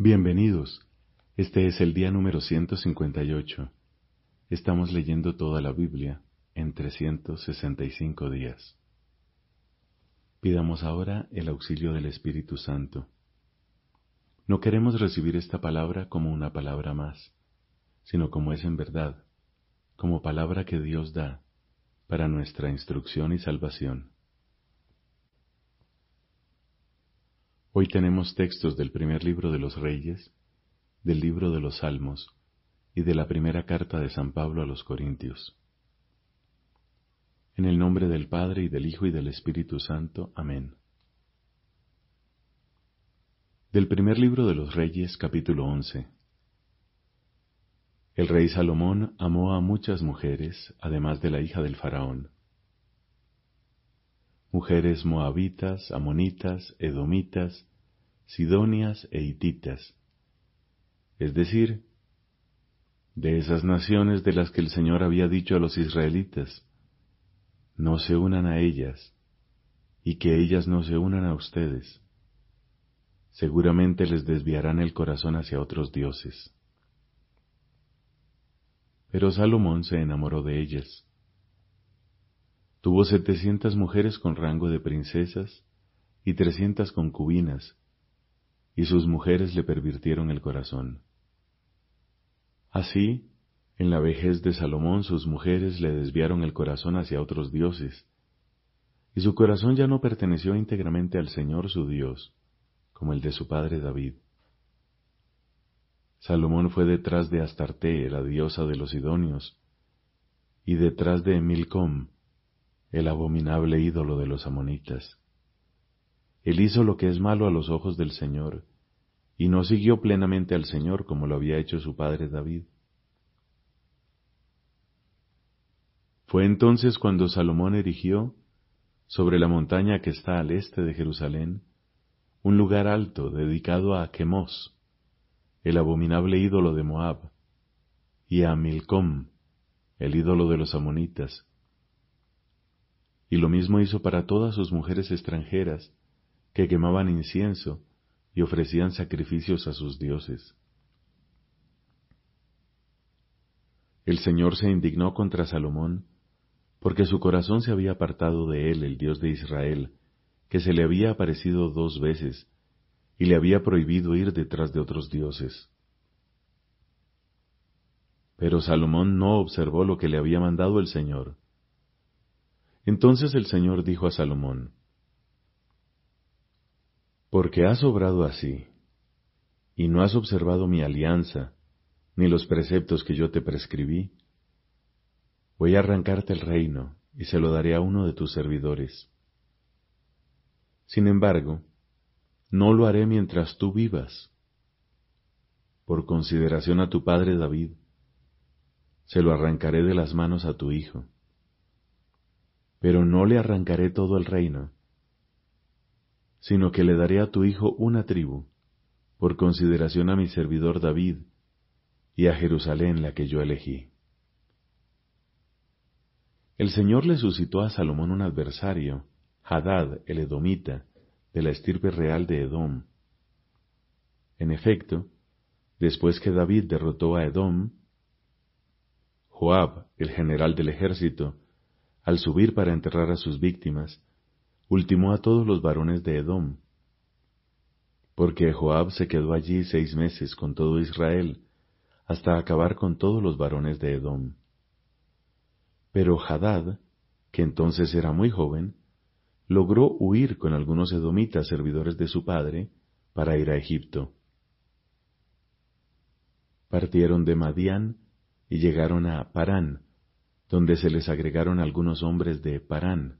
Bienvenidos. Este es el día número 158. Estamos leyendo toda la Biblia en 365 días. Pidamos ahora el auxilio del Espíritu Santo. No queremos recibir esta palabra como una palabra más, sino como es en verdad, como palabra que Dios da para nuestra instrucción y salvación. Hoy tenemos textos del primer libro de los Reyes, del libro de los Salmos y de la primera carta de San Pablo a los Corintios. En el nombre del Padre y del Hijo y del Espíritu Santo. Amén. Del primer libro de los Reyes, capítulo 11. El rey Salomón amó a muchas mujeres, además de la hija del faraón mujeres moabitas, amonitas, edomitas, sidonias e hititas, es decir, de esas naciones de las que el Señor había dicho a los israelitas, no se unan a ellas, y que ellas no se unan a ustedes. Seguramente les desviarán el corazón hacia otros dioses. Pero Salomón se enamoró de ellas Tuvo setecientas mujeres con rango de princesas y trescientas concubinas, y sus mujeres le pervirtieron el corazón. Así, en la vejez de Salomón sus mujeres le desviaron el corazón hacia otros dioses, y su corazón ya no perteneció íntegramente al Señor su Dios, como el de su padre David. Salomón fue detrás de Astarte, la diosa de los Sidonios, y detrás de Milcom, el abominable ídolo de los amonitas. Él hizo lo que es malo a los ojos del Señor, y no siguió plenamente al Señor como lo había hecho su padre David. Fue entonces cuando Salomón erigió, sobre la montaña que está al este de Jerusalén, un lugar alto dedicado a Chemos, el abominable ídolo de Moab, y a Milcom, el ídolo de los amonitas, y lo mismo hizo para todas sus mujeres extranjeras, que quemaban incienso y ofrecían sacrificios a sus dioses. El Señor se indignó contra Salomón, porque su corazón se había apartado de él, el Dios de Israel, que se le había aparecido dos veces, y le había prohibido ir detrás de otros dioses. Pero Salomón no observó lo que le había mandado el Señor, entonces el Señor dijo a Salomón, Porque has obrado así, y no has observado mi alianza, ni los preceptos que yo te prescribí, voy a arrancarte el reino y se lo daré a uno de tus servidores. Sin embargo, no lo haré mientras tú vivas. Por consideración a tu padre David, se lo arrancaré de las manos a tu hijo pero no le arrancaré todo el reino, sino que le daré a tu hijo una tribu, por consideración a mi servidor David y a Jerusalén la que yo elegí. El Señor le suscitó a Salomón un adversario, Hadad el Edomita, de la estirpe real de Edom. En efecto, después que David derrotó a Edom, Joab, el general del ejército, al subir para enterrar a sus víctimas, ultimó a todos los varones de Edom, porque Joab se quedó allí seis meses con todo Israel, hasta acabar con todos los varones de Edom. Pero Hadad, que entonces era muy joven, logró huir con algunos edomitas servidores de su padre para ir a Egipto. Partieron de Madián y llegaron a Parán, donde se les agregaron algunos hombres de Parán.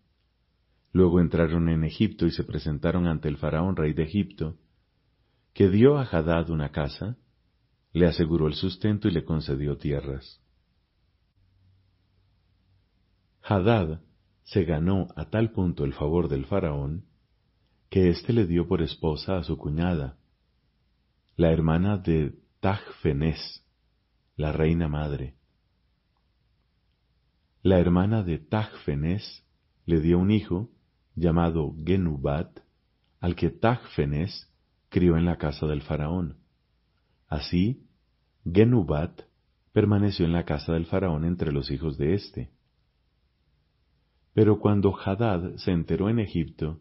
Luego entraron en Egipto y se presentaron ante el faraón rey de Egipto, que dio a Hadad una casa, le aseguró el sustento y le concedió tierras. Hadad se ganó a tal punto el favor del faraón, que éste le dio por esposa a su cuñada, la hermana de Tajfenes, la reina madre. La hermana de Tajfenes le dio un hijo llamado Genubat, al que Tajfenes crió en la casa del faraón. Así, Genubat permaneció en la casa del faraón entre los hijos de éste. Pero cuando Hadad se enteró en Egipto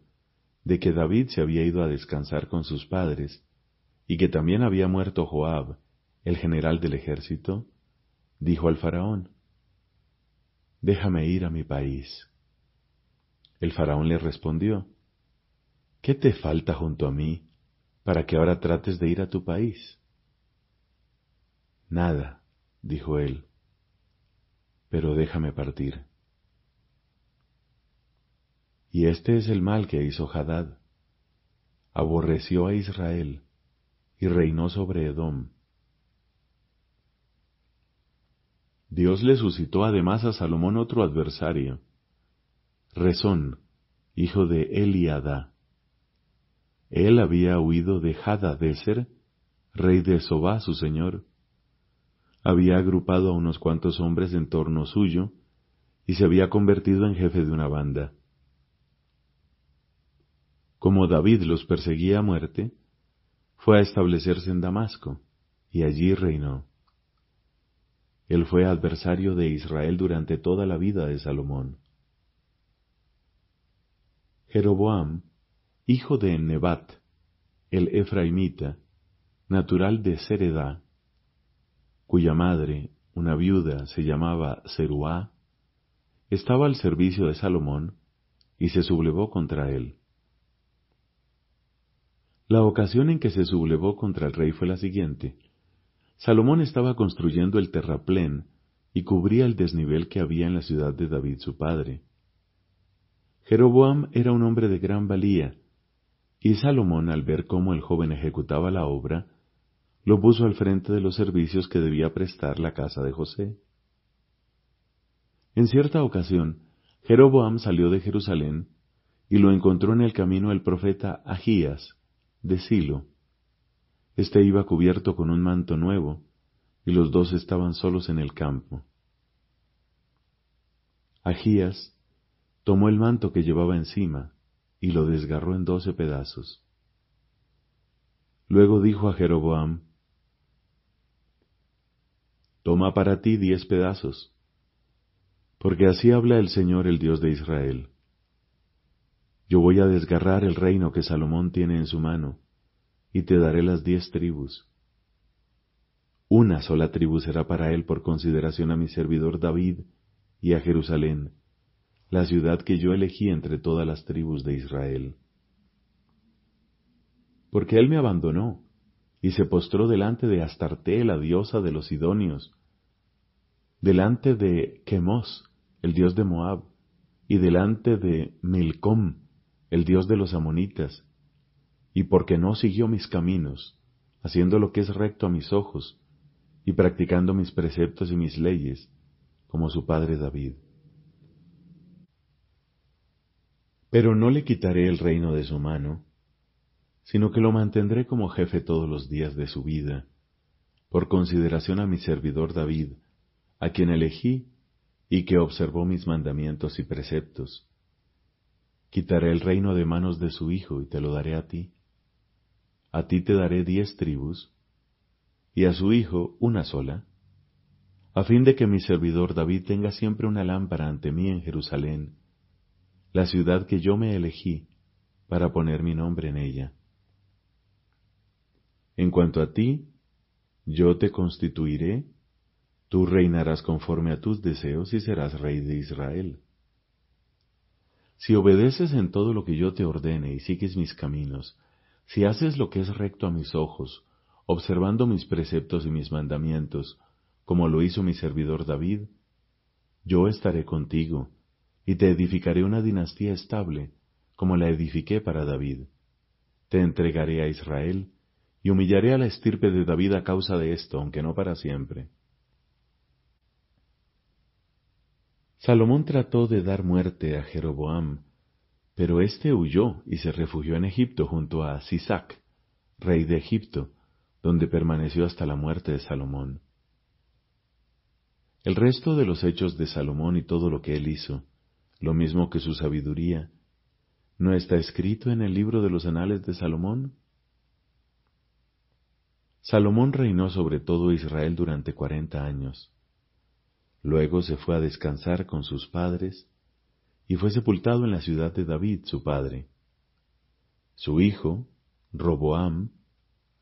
de que David se había ido a descansar con sus padres, y que también había muerto Joab, el general del ejército, dijo al faraón, Déjame ir a mi país. El faraón le respondió, ¿Qué te falta junto a mí para que ahora trates de ir a tu país? Nada, dijo él, pero déjame partir. Y este es el mal que hizo Hadad. Aborreció a Israel y reinó sobre Edom. Dios le suscitó además a Salomón otro adversario, Rezón, hijo de Eliada. Él había huido de Hadadeser, rey de Sobá, su señor. Había agrupado a unos cuantos hombres en torno suyo y se había convertido en jefe de una banda. Como David los perseguía a muerte, fue a establecerse en Damasco, y allí reinó. Él fue adversario de Israel durante toda la vida de Salomón. Jeroboam, hijo de Nebat, el Efraimita, natural de Seredá, cuya madre, una viuda, se llamaba Zeruá, estaba al servicio de Salomón y se sublevó contra él. La ocasión en que se sublevó contra el rey fue la siguiente. Salomón estaba construyendo el terraplén y cubría el desnivel que había en la ciudad de David su padre. Jeroboam era un hombre de gran valía, y Salomón, al ver cómo el joven ejecutaba la obra, lo puso al frente de los servicios que debía prestar la casa de José. En cierta ocasión, Jeroboam salió de Jerusalén y lo encontró en el camino el profeta Agías, de Silo. Este iba cubierto con un manto nuevo, y los dos estaban solos en el campo. Agías tomó el manto que llevaba encima y lo desgarró en doce pedazos. Luego dijo a Jeroboam, Toma para ti diez pedazos, porque así habla el Señor el Dios de Israel. Yo voy a desgarrar el reino que Salomón tiene en su mano, y te daré las diez tribus. Una sola tribu será para él por consideración a mi servidor David y a Jerusalén, la ciudad que yo elegí entre todas las tribus de Israel. Porque él me abandonó y se postró delante de Astarte, la diosa de los Sidonios, delante de Chemos, el dios de Moab, y delante de Milcom, el Dios de los amonitas, y porque no siguió mis caminos, haciendo lo que es recto a mis ojos, y practicando mis preceptos y mis leyes, como su padre David. Pero no le quitaré el reino de su mano, sino que lo mantendré como jefe todos los días de su vida, por consideración a mi servidor David, a quien elegí y que observó mis mandamientos y preceptos Quitaré el reino de manos de su hijo y te lo daré a ti. A ti te daré diez tribus, y a su hijo una sola, a fin de que mi servidor David tenga siempre una lámpara ante mí en Jerusalén, la ciudad que yo me elegí para poner mi nombre en ella. En cuanto a ti, yo te constituiré, tú reinarás conforme a tus deseos y serás rey de Israel. Si obedeces en todo lo que yo te ordene y sigues mis caminos, si haces lo que es recto a mis ojos, observando mis preceptos y mis mandamientos, como lo hizo mi servidor David, yo estaré contigo, y te edificaré una dinastía estable, como la edifiqué para David. Te entregaré a Israel, y humillaré a la estirpe de David a causa de esto, aunque no para siempre. Salomón trató de dar muerte a Jeroboam, pero éste huyó y se refugió en Egipto junto a Sisac, rey de Egipto, donde permaneció hasta la muerte de Salomón. El resto de los hechos de Salomón y todo lo que él hizo, lo mismo que su sabiduría, ¿no está escrito en el libro de los anales de Salomón? Salomón reinó sobre todo Israel durante cuarenta años. Luego se fue a descansar con sus padres y fue sepultado en la ciudad de David, su padre. Su hijo, Roboam,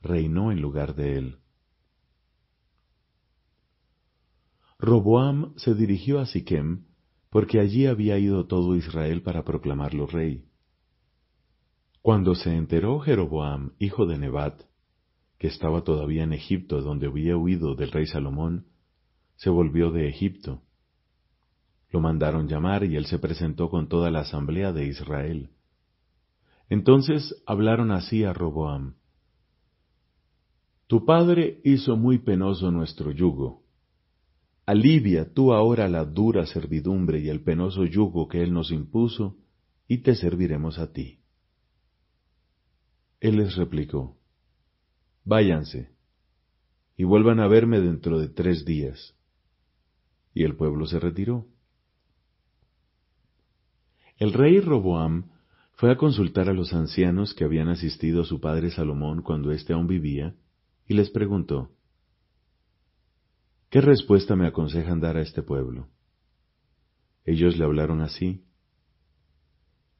reinó en lugar de él. Roboam se dirigió a Siquem porque allí había ido todo Israel para proclamarlo rey. Cuando se enteró Jeroboam, hijo de Nebat, que estaba todavía en Egipto donde había huido del rey Salomón, se volvió de Egipto. Lo mandaron llamar y él se presentó con toda la asamblea de Israel. Entonces hablaron así a Roboam. Tu padre hizo muy penoso nuestro yugo. Alivia tú ahora la dura servidumbre y el penoso yugo que él nos impuso, y te serviremos a ti. Él les replicó, Váyanse, y vuelvan a verme dentro de tres días. Y el pueblo se retiró. El rey Roboam fue a consultar a los ancianos que habían asistido a su padre Salomón cuando éste aún vivía, y les preguntó, ¿Qué respuesta me aconsejan dar a este pueblo? Ellos le hablaron así,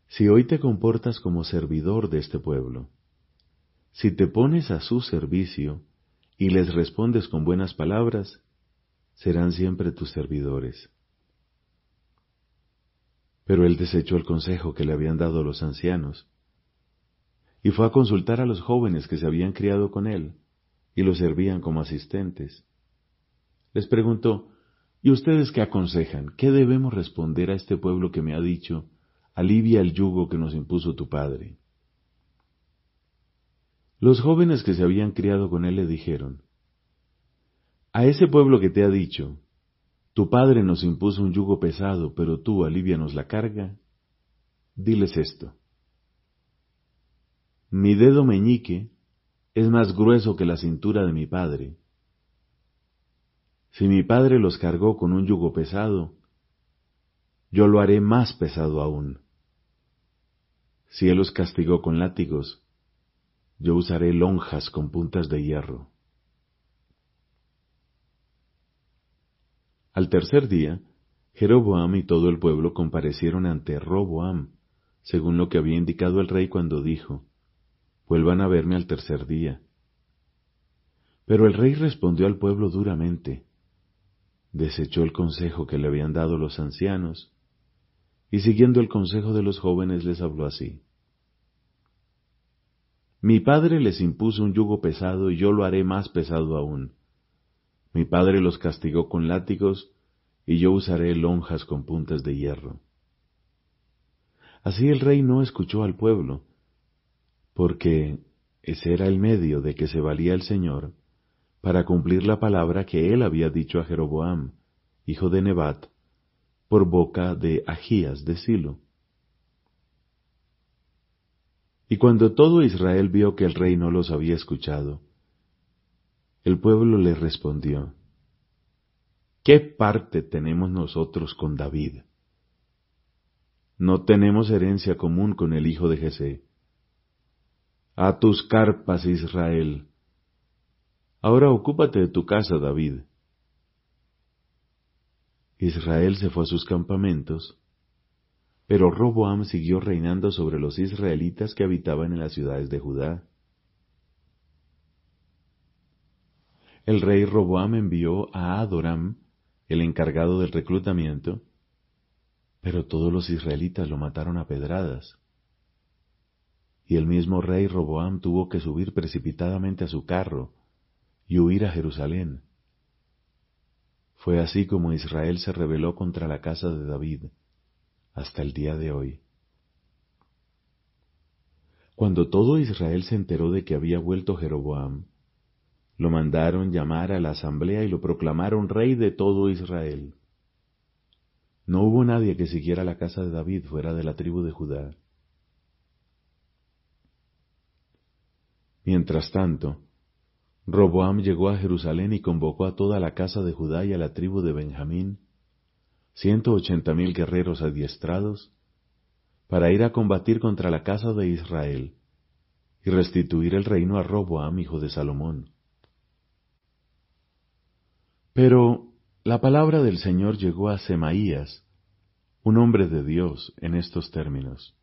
Si hoy te comportas como servidor de este pueblo, si te pones a su servicio y les respondes con buenas palabras, serán siempre tus servidores. Pero él desechó el consejo que le habían dado los ancianos, y fue a consultar a los jóvenes que se habían criado con él y lo servían como asistentes. Les preguntó, ¿y ustedes qué aconsejan? ¿Qué debemos responder a este pueblo que me ha dicho, alivia el yugo que nos impuso tu padre? Los jóvenes que se habían criado con él le dijeron, A ese pueblo que te ha dicho, tu padre nos impuso un yugo pesado, pero tú alivianos la carga. Diles esto. Mi dedo meñique es más grueso que la cintura de mi padre. Si mi padre los cargó con un yugo pesado, yo lo haré más pesado aún. Si él los castigó con látigos, yo usaré lonjas con puntas de hierro. Al tercer día, Jeroboam y todo el pueblo comparecieron ante Roboam, según lo que había indicado el rey cuando dijo, Vuelvan a verme al tercer día. Pero el rey respondió al pueblo duramente, desechó el consejo que le habían dado los ancianos, y siguiendo el consejo de los jóvenes les habló así. Mi padre les impuso un yugo pesado y yo lo haré más pesado aún. Mi padre los castigó con látigos, y yo usaré lonjas con puntas de hierro. Así el rey no escuchó al pueblo, porque ese era el medio de que se valía el Señor para cumplir la palabra que él había dicho a Jeroboam, hijo de Nebat, por boca de Agías de Silo. Y cuando todo Israel vio que el rey no los había escuchado, el pueblo le respondió, ¿qué parte tenemos nosotros con David? No tenemos herencia común con el hijo de Jesé. A tus carpas, Israel. Ahora ocúpate de tu casa, David. Israel se fue a sus campamentos, pero Roboam siguió reinando sobre los israelitas que habitaban en las ciudades de Judá. el rey Roboam envió a Adoram, el encargado del reclutamiento, pero todos los israelitas lo mataron a pedradas. Y el mismo rey Roboam tuvo que subir precipitadamente a su carro y huir a Jerusalén. Fue así como Israel se rebeló contra la casa de David hasta el día de hoy. Cuando todo Israel se enteró de que había vuelto Jeroboam, lo mandaron llamar a la asamblea y lo proclamaron rey de todo Israel. No hubo nadie que siguiera la casa de David fuera de la tribu de Judá. Mientras tanto, Roboam llegó a Jerusalén y convocó a toda la casa de Judá y a la tribu de Benjamín, ciento ochenta mil guerreros adiestrados, para ir a combatir contra la casa de Israel y restituir el reino a Roboam, hijo de Salomón. Pero la palabra del Señor llegó a Semaías, un hombre de Dios, en estos términos.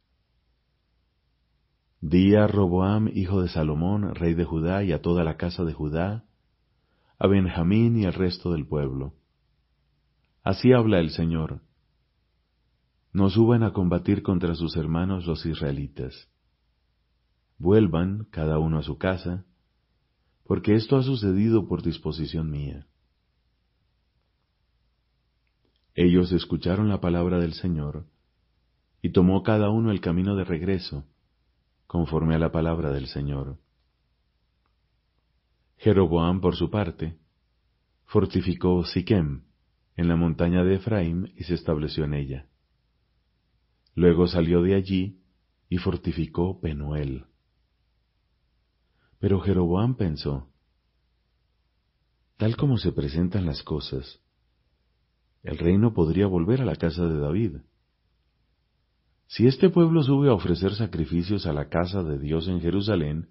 Di a Roboam, hijo de Salomón, rey de Judá, y a toda la casa de Judá, a Benjamín y al resto del pueblo. Así habla el Señor. No suban a combatir contra sus hermanos los israelitas. Vuelvan cada uno a su casa, porque esto ha sucedido por disposición mía. Ellos escucharon la palabra del Señor, y tomó cada uno el camino de regreso, conforme a la palabra del Señor. Jeroboam, por su parte, fortificó Siquem, en la montaña de Efraín, y se estableció en ella. Luego salió de allí y fortificó Penuel. Pero Jeroboam pensó, tal como se presentan las cosas, el reino podría volver a la casa de David. Si este pueblo sube a ofrecer sacrificios a la casa de Dios en Jerusalén,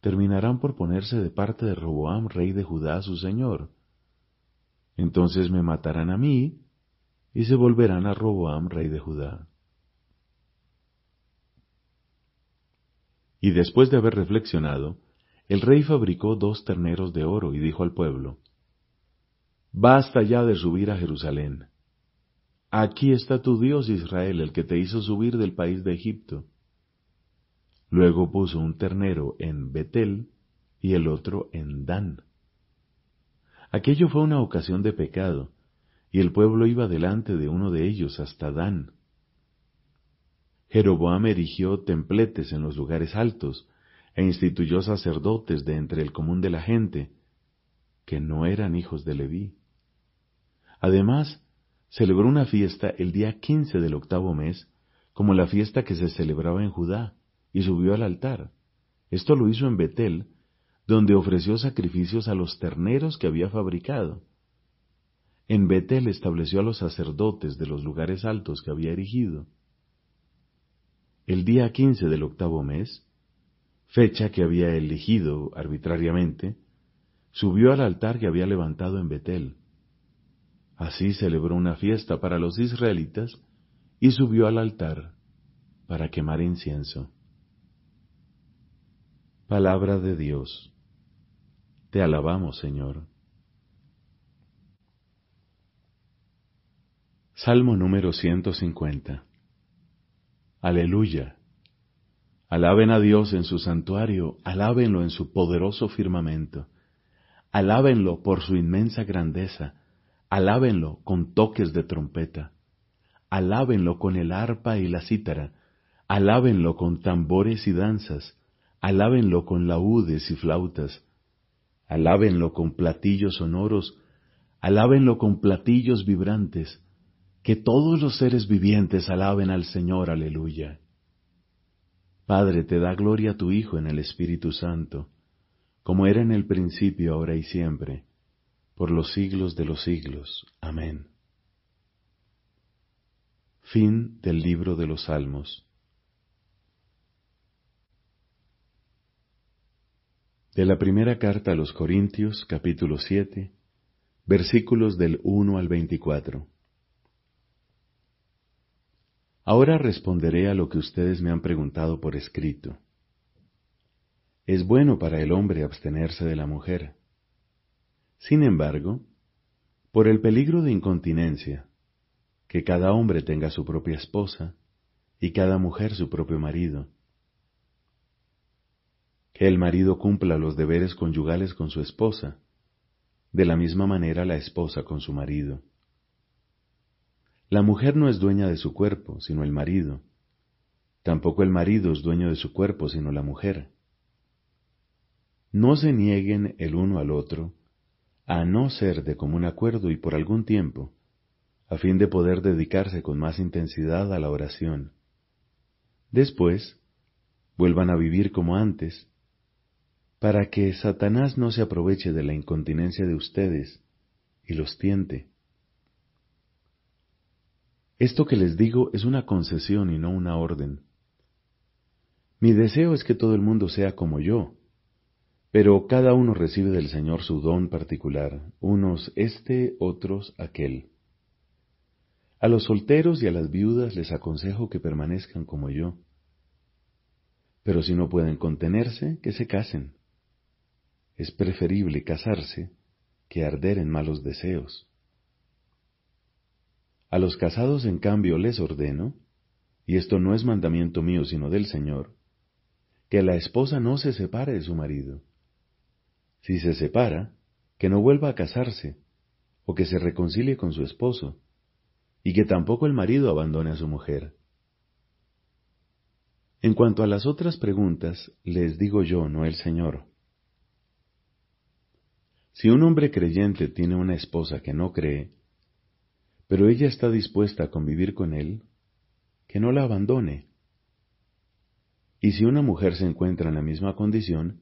terminarán por ponerse de parte de Roboam, rey de Judá, su señor. Entonces me matarán a mí y se volverán a Roboam, rey de Judá. Y después de haber reflexionado, el rey fabricó dos terneros de oro y dijo al pueblo, Basta ya de subir a Jerusalén. Aquí está tu Dios Israel, el que te hizo subir del país de Egipto. Luego puso un ternero en Betel y el otro en Dan. Aquello fue una ocasión de pecado, y el pueblo iba delante de uno de ellos hasta Dan. Jeroboam erigió templetes en los lugares altos, e instituyó sacerdotes de entre el común de la gente, que no eran hijos de Leví. Además, celebró una fiesta el día quince del octavo mes, como la fiesta que se celebraba en Judá, y subió al altar. Esto lo hizo en Betel, donde ofreció sacrificios a los terneros que había fabricado. En Betel estableció a los sacerdotes de los lugares altos que había erigido. El día quince del octavo mes, fecha que había elegido arbitrariamente, subió al altar que había levantado en Betel. Así celebró una fiesta para los israelitas y subió al altar para quemar incienso. Palabra de Dios. Te alabamos, Señor. Salmo número 150. Aleluya. Alaben a Dios en su santuario, alábenlo en su poderoso firmamento, alábenlo por su inmensa grandeza, Alábenlo con toques de trompeta, alábenlo con el arpa y la cítara, alábenlo con tambores y danzas, alábenlo con laúdes y flautas, alábenlo con platillos sonoros, alábenlo con platillos vibrantes, que todos los seres vivientes alaben al Señor, aleluya. Padre, te da gloria a tu Hijo en el Espíritu Santo, como era en el principio, ahora y siempre, por los siglos de los siglos. Amén. Fin del libro de los Salmos. De la primera carta a los Corintios, capítulo 7, versículos del 1 al 24. Ahora responderé a lo que ustedes me han preguntado por escrito. ¿Es bueno para el hombre abstenerse de la mujer? Sin embargo, por el peligro de incontinencia, que cada hombre tenga su propia esposa y cada mujer su propio marido, que el marido cumpla los deberes conyugales con su esposa, de la misma manera la esposa con su marido. La mujer no es dueña de su cuerpo, sino el marido. Tampoco el marido es dueño de su cuerpo, sino la mujer. No se nieguen el uno al otro, a no ser de común acuerdo y por algún tiempo, a fin de poder dedicarse con más intensidad a la oración. Después, vuelvan a vivir como antes, para que Satanás no se aproveche de la incontinencia de ustedes y los tiente. Esto que les digo es una concesión y no una orden. Mi deseo es que todo el mundo sea como yo, Pero cada uno recibe del Señor su don particular, unos este, otros aquel. A los solteros y a las viudas les aconsejo que permanezcan como yo. Pero si no pueden contenerse, que se casen. Es preferible casarse que arder en malos deseos. A los casados, en cambio, les ordeno, y esto no es mandamiento mío sino del Señor, que la esposa no se separe de su marido. Si se separa, que no vuelva a casarse, o que se reconcilie con su esposo, y que tampoco el marido abandone a su mujer. En cuanto a las otras preguntas, les digo yo, no el Señor. Si un hombre creyente tiene una esposa que no cree, pero ella está dispuesta a convivir con él, que no la abandone. Y si una mujer se encuentra en la misma condición,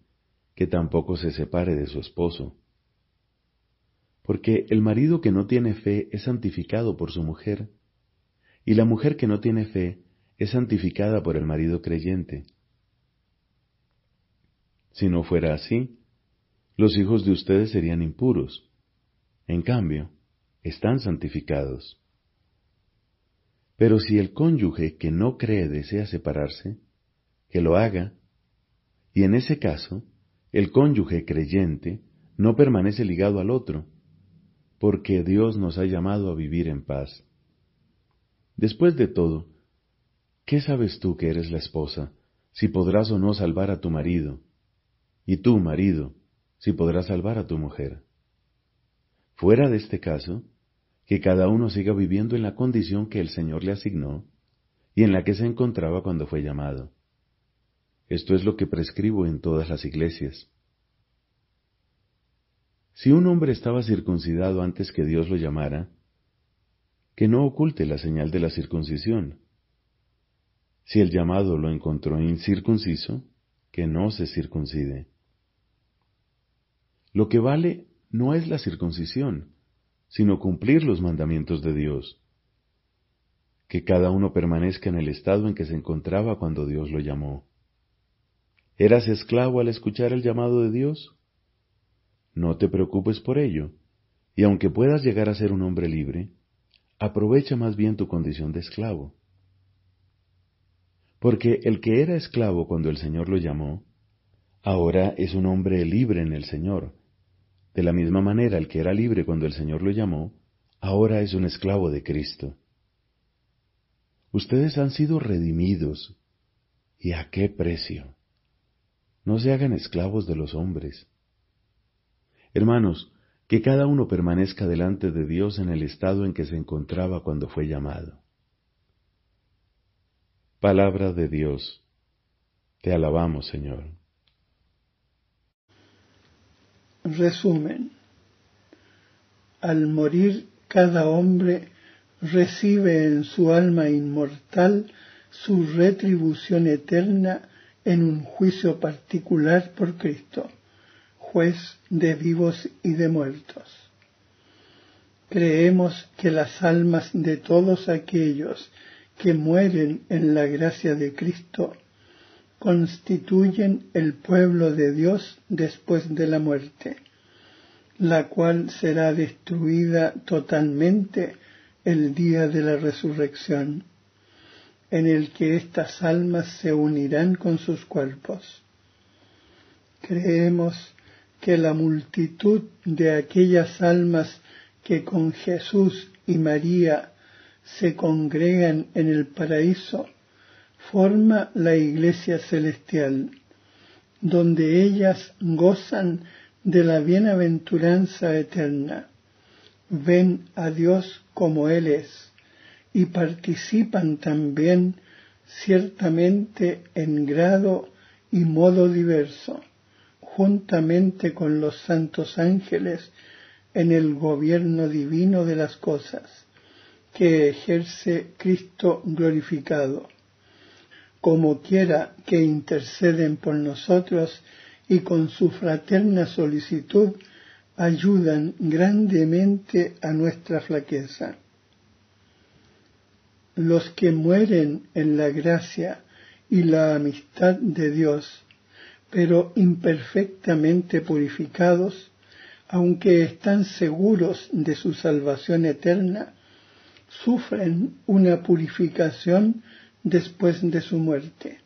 que tampoco se separe de su esposo porque el marido que no tiene fe es santificado por su mujer, y la mujer que no tiene fe es santificada por el marido creyente. Si no fuera así, los hijos de ustedes serían impuros. En cambio, están santificados. Pero si el cónyuge que no cree desea separarse, que lo haga, y en ese caso, el cónyuge creyente no permanece ligado al otro, porque Dios nos ha llamado a vivir en paz. Después de todo, ¿qué sabes tú que eres la esposa, si podrás o no salvar a tu marido? Y tú, marido, si podrás salvar a tu mujer. Fuera de este caso, que cada uno siga viviendo en la condición que el Señor le asignó y en la que se encontraba cuando fue llamado. Esto es lo que prescribo en todas las iglesias. Si un hombre estaba circuncidado antes que Dios lo llamara, que no oculte la señal de la circuncisión. Si el llamado lo encontró incircunciso, que no se circuncide. Lo que vale no es la circuncisión, sino cumplir los mandamientos de Dios. Que cada uno permanezca en el estado en que se encontraba cuando Dios lo llamó. ¿Eras esclavo al escuchar el llamado de Dios? No te preocupes por ello, y aunque puedas llegar a ser un hombre libre, aprovecha más bien tu condición de esclavo. Porque el que era esclavo cuando el Señor lo llamó, ahora es un hombre libre en el Señor. De la misma manera, el que era libre cuando el Señor lo llamó, ahora es un esclavo de Cristo. Ustedes han sido redimidos. ¿Y a qué precio? No se hagan esclavos de los hombres Hermanos, que cada uno permanezca delante de Dios en el estado en que se encontraba cuando fue llamado. Palabra de Dios. Te alabamos, Señor. Resumen. Al morir cada hombre recibe en su alma inmortal su retribución eterna en un juicio particular por Cristo juez de vivos y de muertos. Creemos que las almas de todos aquellos que mueren en la gracia de Cristo constituyen el pueblo de Dios después de la muerte, la cual será destruida totalmente el día de la resurrección, en el que estas almas se unirán con sus cuerpos. Creemos que la multitud de aquellas almas que con Jesús y María se congregan en el paraíso forma la iglesia celestial, donde ellas gozan de la bienaventuranza eterna, ven a Dios como Él es y participan también ciertamente en grado y modo diverso juntamente con los santos ángeles en el gobierno divino de las cosas que ejerce Cristo glorificado, como quiera que interceden por nosotros y con su fraterna solicitud ayudan grandemente a nuestra flaqueza. Los que mueren en la gracia y la amistad de Dios pero imperfectamente purificados, aunque están seguros de su salvación eterna, sufren una purificación después de su muerte,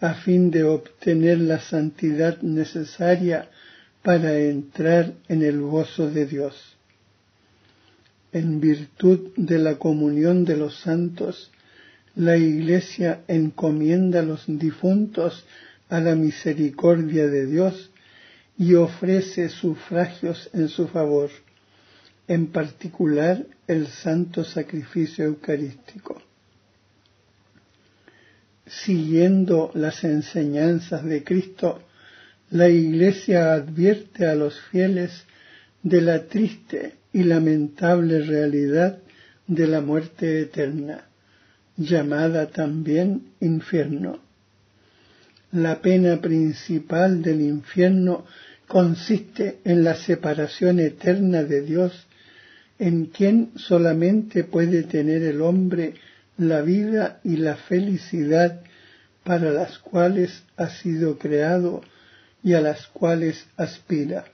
a fin de obtener la santidad necesaria para entrar en el gozo de Dios. En virtud de la comunión de los santos, la Iglesia encomienda a los difuntos a la misericordia de Dios y ofrece sufragios en su favor, en particular el santo sacrificio eucarístico. Siguiendo las enseñanzas de Cristo, la Iglesia advierte a los fieles de la triste y lamentable realidad de la muerte eterna, llamada también infierno. La pena principal del infierno consiste en la separación eterna de Dios, en quien solamente puede tener el hombre la vida y la felicidad para las cuales ha sido creado y a las cuales aspira.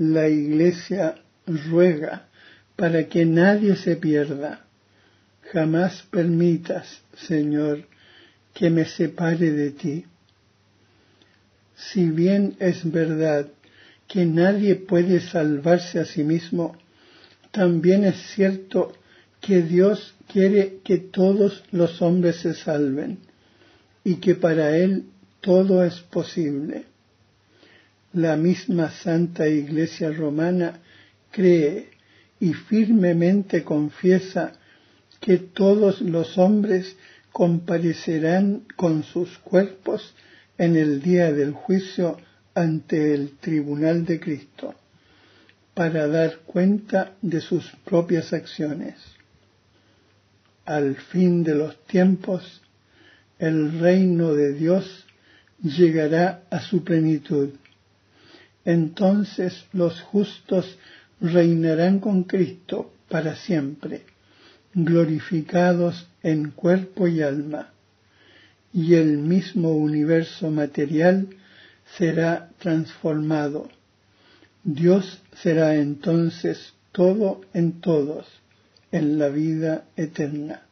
La Iglesia ruega para que nadie se pierda. Jamás permitas, Señor, que me separe de ti. Si bien es verdad que nadie puede salvarse a sí mismo, también es cierto que Dios quiere que todos los hombres se salven y que para Él todo es posible. La misma Santa Iglesia Romana cree y firmemente confiesa que todos los hombres comparecerán con sus cuerpos en el día del juicio ante el tribunal de Cristo para dar cuenta de sus propias acciones. Al fin de los tiempos, el reino de Dios llegará a su plenitud. Entonces los justos reinarán con Cristo para siempre, glorificados en cuerpo y alma, y el mismo universo material será transformado. Dios será entonces todo en todos en la vida eterna.